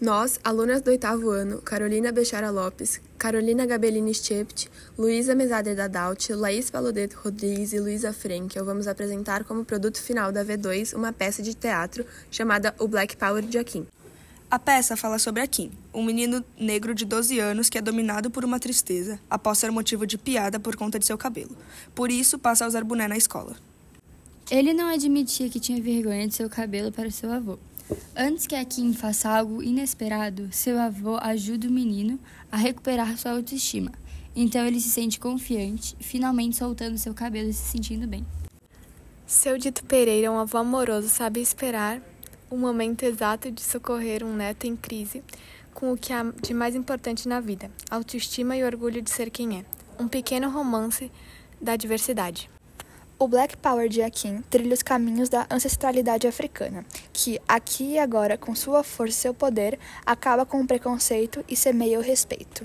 Nós, alunas do oitavo ano, Carolina Bechara Lopes, Carolina Gabellini Schept, Luísa Mesader da Daut, Laís Paludeto Rodrigues e Luísa Frenkel vamos apresentar como produto final da V2 uma peça de teatro chamada O Black Power de Akin. A peça fala sobre Akin, um menino negro de 12 anos que é dominado por uma tristeza após ser motivo de piada por conta de seu cabelo. Por isso, passa a usar boné na escola. Ele não admitia que tinha vergonha de seu cabelo para seu avô. Antes que a Kim faça algo inesperado, seu avô ajuda o menino a recuperar sua autoestima. Então ele se sente confiante, finalmente soltando seu cabelo e se sentindo bem. Seu Dito Pereira, um avô amoroso, sabe esperar o momento exato de socorrer um neto em crise com o que há de mais importante na vida: autoestima e orgulho de ser quem é. Um pequeno romance da diversidade. O Black Power de Akin trilha os caminhos da ancestralidade africana, que, aqui e agora, com sua força e seu poder, acaba com o preconceito e semeia o respeito.